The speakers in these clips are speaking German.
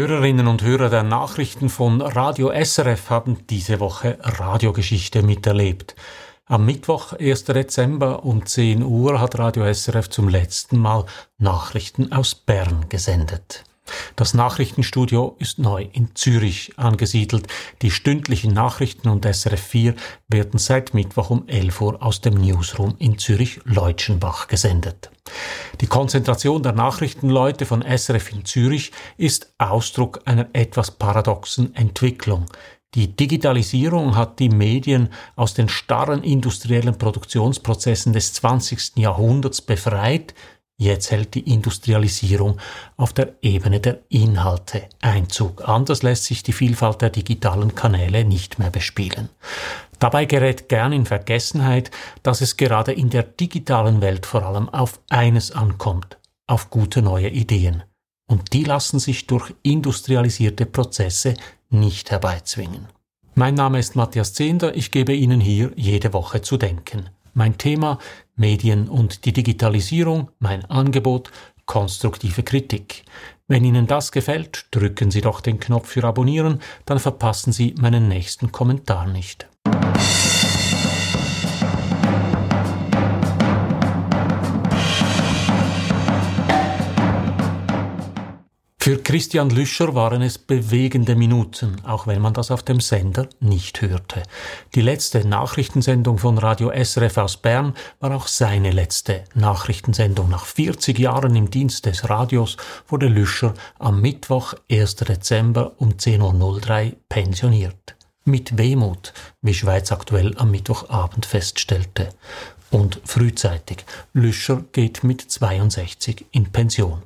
Hörerinnen und Hörer der Nachrichten von Radio SRF haben diese Woche Radiogeschichte miterlebt. Am Mittwoch, 1. Dezember um 10 Uhr hat Radio SRF zum letzten Mal Nachrichten aus Bern gesendet. Das Nachrichtenstudio ist neu in Zürich angesiedelt. Die stündlichen Nachrichten und SRF 4 werden seit Mittwoch um 11 Uhr aus dem Newsroom in Zürich-Leutschenbach gesendet. Die Konzentration der Nachrichtenleute von SRF in Zürich ist Ausdruck einer etwas paradoxen Entwicklung. Die Digitalisierung hat die Medien aus den starren industriellen Produktionsprozessen des 20. Jahrhunderts befreit, Jetzt hält die Industrialisierung auf der Ebene der Inhalte Einzug. Anders lässt sich die Vielfalt der digitalen Kanäle nicht mehr bespielen. Dabei gerät gern in Vergessenheit, dass es gerade in der digitalen Welt vor allem auf eines ankommt, auf gute neue Ideen. Und die lassen sich durch industrialisierte Prozesse nicht herbeizwingen. Mein Name ist Matthias Zehnder, ich gebe Ihnen hier jede Woche zu denken. Mein Thema Medien und die Digitalisierung, mein Angebot konstruktive Kritik. Wenn Ihnen das gefällt, drücken Sie doch den Knopf für Abonnieren, dann verpassen Sie meinen nächsten Kommentar nicht. Für Christian Lüscher waren es bewegende Minuten, auch wenn man das auf dem Sender nicht hörte. Die letzte Nachrichtensendung von Radio SRF aus Bern war auch seine letzte Nachrichtensendung. Nach 40 Jahren im Dienst des Radios wurde Lüscher am Mittwoch, 1. Dezember um 10.03 Uhr pensioniert. Mit Wehmut, wie Schweiz aktuell am Mittwochabend feststellte und frühzeitig. Lüscher geht mit 62 in Pension.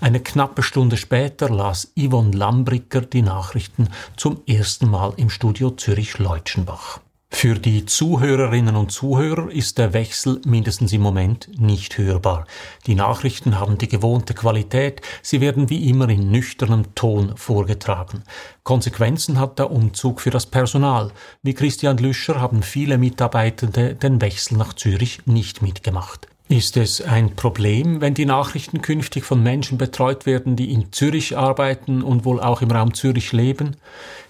Eine knappe Stunde später las Yvonne Lambricker die Nachrichten zum ersten Mal im Studio Zürich-Leutschenbach. Für die Zuhörerinnen und Zuhörer ist der Wechsel mindestens im Moment nicht hörbar. Die Nachrichten haben die gewohnte Qualität, sie werden wie immer in nüchternem Ton vorgetragen. Konsequenzen hat der Umzug für das Personal. Wie Christian Lüscher haben viele Mitarbeitende den Wechsel nach Zürich nicht mitgemacht. Ist es ein Problem, wenn die Nachrichten künftig von Menschen betreut werden, die in Zürich arbeiten und wohl auch im Raum Zürich leben?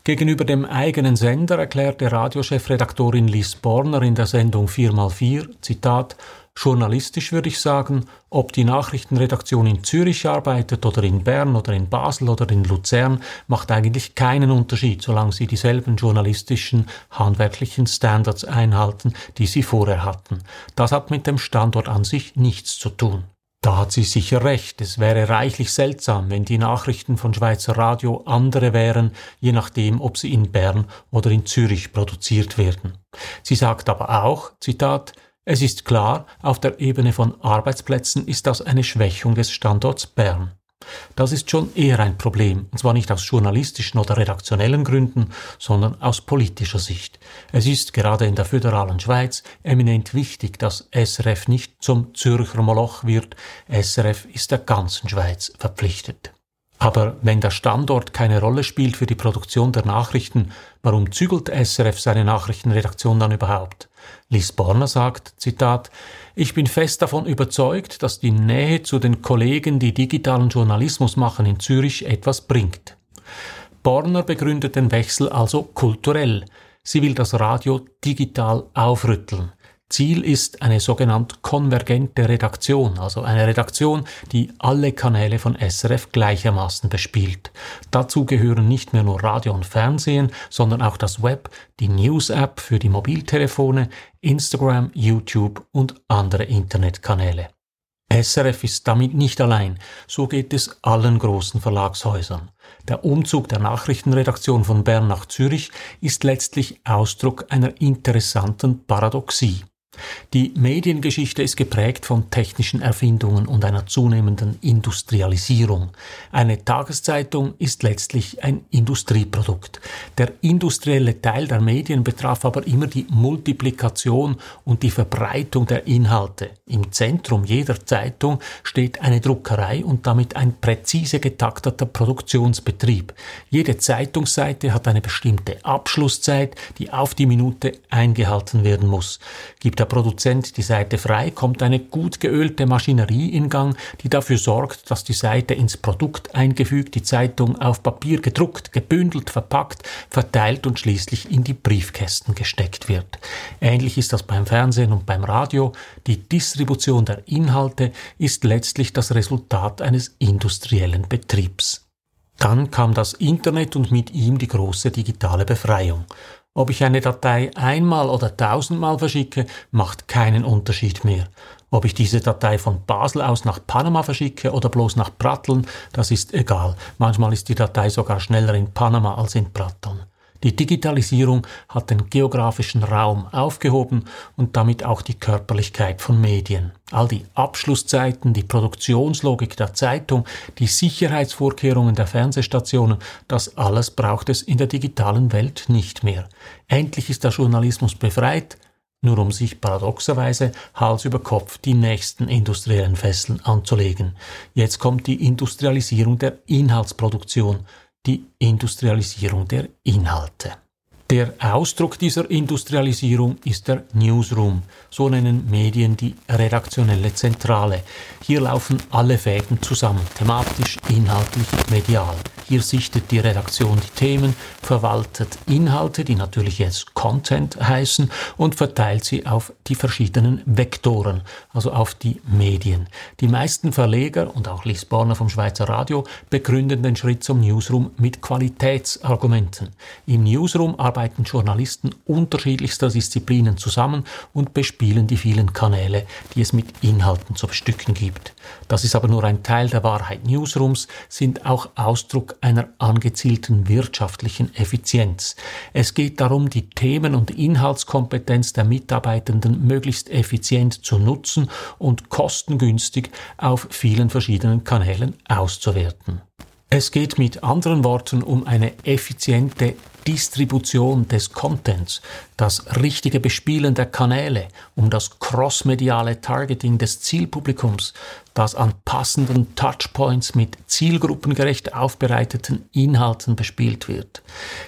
Gegenüber dem eigenen Sender erklärte Radiochefredaktorin Liz Borner in der Sendung 4x4, Zitat, Journalistisch würde ich sagen, ob die Nachrichtenredaktion in Zürich arbeitet oder in Bern oder in Basel oder in Luzern, macht eigentlich keinen Unterschied, solange sie dieselben journalistischen, handwerklichen Standards einhalten, die sie vorher hatten. Das hat mit dem Standort an sich nichts zu tun. Da hat sie sicher recht, es wäre reichlich seltsam, wenn die Nachrichten von Schweizer Radio andere wären, je nachdem, ob sie in Bern oder in Zürich produziert werden. Sie sagt aber auch, Zitat, es ist klar, auf der Ebene von Arbeitsplätzen ist das eine Schwächung des Standorts Bern. Das ist schon eher ein Problem, und zwar nicht aus journalistischen oder redaktionellen Gründen, sondern aus politischer Sicht. Es ist gerade in der föderalen Schweiz eminent wichtig, dass SRF nicht zum Zürcher Moloch wird. SRF ist der ganzen Schweiz verpflichtet. Aber wenn der Standort keine Rolle spielt für die Produktion der Nachrichten, warum zügelt SRF seine Nachrichtenredaktion dann überhaupt? Liz Borner sagt, Zitat, ich bin fest davon überzeugt, dass die Nähe zu den Kollegen, die digitalen Journalismus machen in Zürich, etwas bringt. Borner begründet den Wechsel also kulturell. Sie will das Radio digital aufrütteln. Ziel ist eine sogenannt konvergente Redaktion, also eine Redaktion, die alle Kanäle von SRF gleichermaßen bespielt. Dazu gehören nicht mehr nur Radio und Fernsehen, sondern auch das Web, die News-App für die Mobiltelefone, Instagram, YouTube und andere Internetkanäle. SRF ist damit nicht allein, so geht es allen großen Verlagshäusern. Der Umzug der Nachrichtenredaktion von Bern nach Zürich ist letztlich Ausdruck einer interessanten Paradoxie. Die Mediengeschichte ist geprägt von technischen Erfindungen und einer zunehmenden Industrialisierung. Eine Tageszeitung ist letztlich ein Industrieprodukt. Der industrielle Teil der Medien betraf aber immer die Multiplikation und die Verbreitung der Inhalte. Im Zentrum jeder Zeitung steht eine Druckerei und damit ein präzise getakteter Produktionsbetrieb. Jede Zeitungsseite hat eine bestimmte Abschlusszeit, die auf die Minute eingehalten werden muss. Gibt der Produzent die Seite frei, kommt eine gut geölte Maschinerie in Gang, die dafür sorgt, dass die Seite ins Produkt eingefügt, die Zeitung auf Papier gedruckt, gebündelt, verpackt, verteilt und schließlich in die Briefkästen gesteckt wird. Ähnlich ist das beim Fernsehen und beim Radio. Die Distribution der Inhalte ist letztlich das Resultat eines industriellen Betriebs. Dann kam das Internet und mit ihm die große digitale Befreiung. Ob ich eine Datei einmal oder tausendmal verschicke, macht keinen Unterschied mehr. Ob ich diese Datei von Basel aus nach Panama verschicke oder bloß nach Pratteln, das ist egal. Manchmal ist die Datei sogar schneller in Panama als in Pratteln. Die Digitalisierung hat den geografischen Raum aufgehoben und damit auch die Körperlichkeit von Medien. All die Abschlusszeiten, die Produktionslogik der Zeitung, die Sicherheitsvorkehrungen der Fernsehstationen, das alles braucht es in der digitalen Welt nicht mehr. Endlich ist der Journalismus befreit, nur um sich paradoxerweise Hals über Kopf die nächsten industriellen Fesseln anzulegen. Jetzt kommt die Industrialisierung der Inhaltsproduktion die Industrialisierung der Inhalte. Der Ausdruck dieser Industrialisierung ist der Newsroom, so nennen Medien die redaktionelle Zentrale. Hier laufen alle Fäden zusammen, thematisch, inhaltlich, medial. Hier sichtet die Redaktion die Themen, verwaltet Inhalte, die natürlich jetzt Content heißen, und verteilt sie auf die verschiedenen Vektoren, also auf die Medien. Die meisten Verleger und auch Lisborner vom Schweizer Radio begründen den Schritt zum Newsroom mit Qualitätsargumenten. Im Newsroom arbeiten Journalisten unterschiedlichster Disziplinen zusammen und bespielen die vielen Kanäle, die es mit Inhalten zu bestücken gibt. Das ist aber nur ein Teil der Wahrheit. Newsrooms sind auch Ausdruck einer angezielten wirtschaftlichen Effizienz. Es geht darum, die Themen- und Inhaltskompetenz der Mitarbeitenden möglichst effizient zu nutzen und kostengünstig auf vielen verschiedenen Kanälen auszuwerten. Es geht mit anderen Worten um eine effiziente Distribution des Contents, das richtige Bespielen der Kanäle, um das crossmediale Targeting des Zielpublikums, das an passenden Touchpoints mit zielgruppengerecht aufbereiteten Inhalten bespielt wird.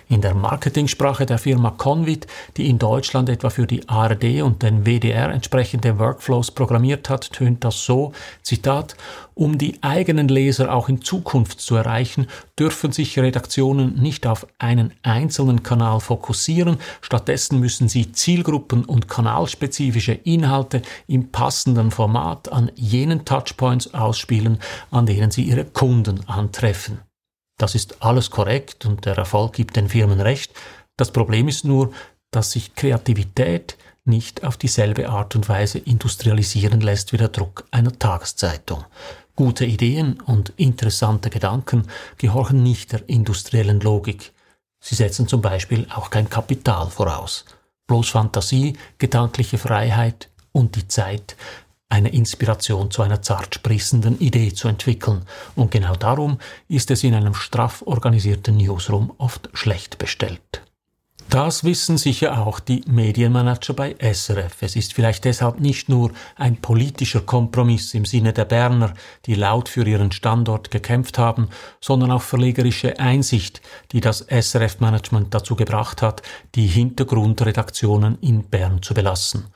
In der Marketingsprache der Firma Convit, die in Deutschland etwa für die ARD und den WDR entsprechende Workflows programmiert hat, tönt das so, Zitat, um die eigenen Leser auch in Zukunft zu erreichen, dürfen sich Redaktionen nicht auf einen einzelnen Kanal fokussieren, stattdessen müssen sie Zielgruppen und kanalspezifische Inhalte im passenden Format an jenen Touchpoints ausspielen, an denen sie ihre Kunden antreffen. Das ist alles korrekt und der Erfolg gibt den Firmen recht. Das Problem ist nur, dass sich Kreativität nicht auf dieselbe Art und Weise industrialisieren lässt wie der Druck einer Tageszeitung. Gute Ideen und interessante Gedanken gehorchen nicht der industriellen Logik. Sie setzen zum Beispiel auch kein Kapital voraus. Bloß Fantasie, gedankliche Freiheit und die Zeit, eine Inspiration zu einer zart sprissenden Idee zu entwickeln. Und genau darum ist es in einem straff organisierten Newsroom oft schlecht bestellt. Das wissen sicher auch die Medienmanager bei SRF. Es ist vielleicht deshalb nicht nur ein politischer Kompromiss im Sinne der Berner, die laut für ihren Standort gekämpft haben, sondern auch verlegerische Einsicht, die das SRF-Management dazu gebracht hat, die Hintergrundredaktionen in Bern zu belassen.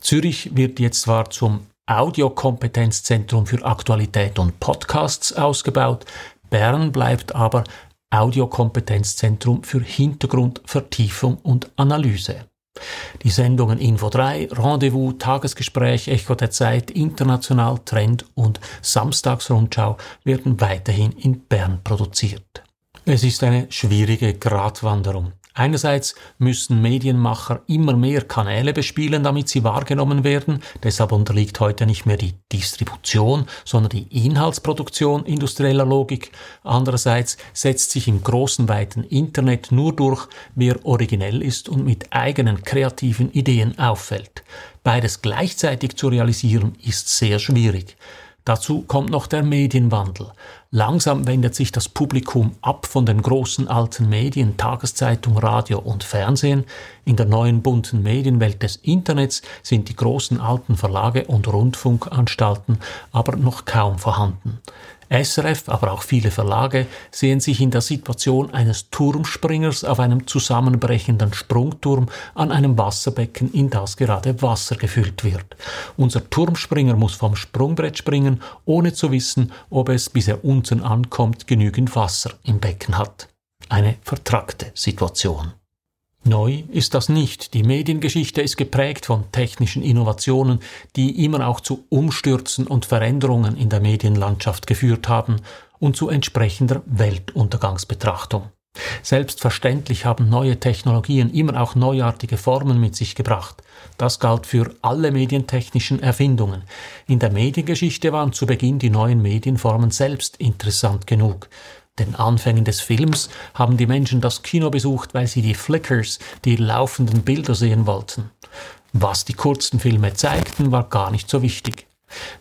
Zürich wird jetzt zwar zum Audiokompetenzzentrum für Aktualität und Podcasts ausgebaut, Bern bleibt aber Audiokompetenzzentrum für Hintergrund, Vertiefung und Analyse. Die Sendungen Info 3, Rendezvous, Tagesgespräch, Echo der Zeit, International, Trend und Samstagsrundschau werden weiterhin in Bern produziert. Es ist eine schwierige Gratwanderung. Einerseits müssen Medienmacher immer mehr Kanäle bespielen, damit sie wahrgenommen werden. Deshalb unterliegt heute nicht mehr die Distribution, sondern die Inhaltsproduktion industrieller Logik. Andererseits setzt sich im großen, weiten Internet nur durch, wer originell ist und mit eigenen kreativen Ideen auffällt. Beides gleichzeitig zu realisieren ist sehr schwierig. Dazu kommt noch der Medienwandel. Langsam wendet sich das Publikum ab von den großen alten Medien, Tageszeitung, Radio und Fernsehen. In der neuen bunten Medienwelt des Internets sind die großen alten Verlage und Rundfunkanstalten aber noch kaum vorhanden. SRF, aber auch viele Verlage sehen sich in der Situation eines Turmspringers auf einem zusammenbrechenden Sprungturm an einem Wasserbecken, in das gerade Wasser gefüllt wird. Unser Turmspringer muss vom Sprungbrett springen, ohne zu wissen, ob es, bis er unten ankommt, genügend Wasser im Becken hat. Eine vertrackte Situation. Neu ist das nicht. Die Mediengeschichte ist geprägt von technischen Innovationen, die immer auch zu Umstürzen und Veränderungen in der Medienlandschaft geführt haben und zu entsprechender Weltuntergangsbetrachtung. Selbstverständlich haben neue Technologien immer auch neuartige Formen mit sich gebracht. Das galt für alle medientechnischen Erfindungen. In der Mediengeschichte waren zu Beginn die neuen Medienformen selbst interessant genug den Anfängen des Films haben die Menschen das Kino besucht, weil sie die Flickers, die laufenden Bilder sehen wollten. Was die kurzen Filme zeigten, war gar nicht so wichtig.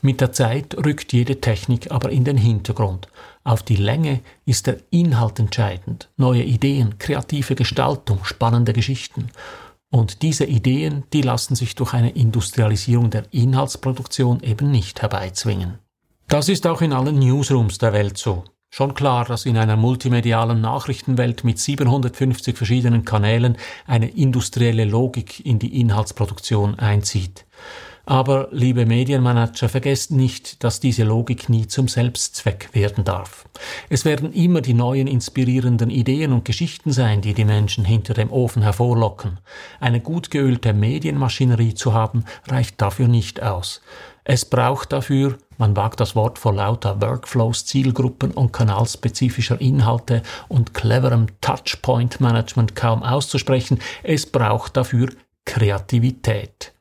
Mit der Zeit rückt jede Technik aber in den Hintergrund. Auf die Länge ist der Inhalt entscheidend, neue Ideen, kreative Gestaltung, spannende Geschichten. Und diese Ideen, die lassen sich durch eine Industrialisierung der Inhaltsproduktion eben nicht herbeizwingen. Das ist auch in allen Newsrooms der Welt so. Schon klar, dass in einer multimedialen Nachrichtenwelt mit 750 verschiedenen Kanälen eine industrielle Logik in die Inhaltsproduktion einzieht. Aber, liebe Medienmanager, vergesst nicht, dass diese Logik nie zum Selbstzweck werden darf. Es werden immer die neuen inspirierenden Ideen und Geschichten sein, die die Menschen hinter dem Ofen hervorlocken. Eine gut geölte Medienmaschinerie zu haben, reicht dafür nicht aus. Es braucht dafür, man wagt das Wort vor lauter Workflows, Zielgruppen und kanalspezifischer Inhalte und cleverem Touchpoint-Management kaum auszusprechen, es braucht dafür Kreativität.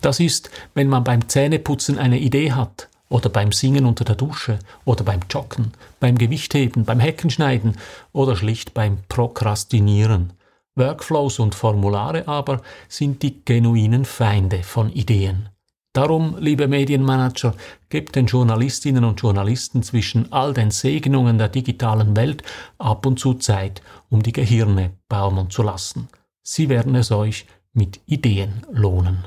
Das ist, wenn man beim Zähneputzen eine Idee hat, oder beim Singen unter der Dusche, oder beim Joggen, beim Gewichtheben, beim Heckenschneiden oder schlicht beim Prokrastinieren. Workflows und Formulare aber sind die genuinen Feinde von Ideen. Darum, liebe Medienmanager, gebt den Journalistinnen und Journalisten zwischen all den Segnungen der digitalen Welt ab und zu Zeit, um die Gehirne baumeln zu lassen. Sie werden es euch mit Ideen lohnen.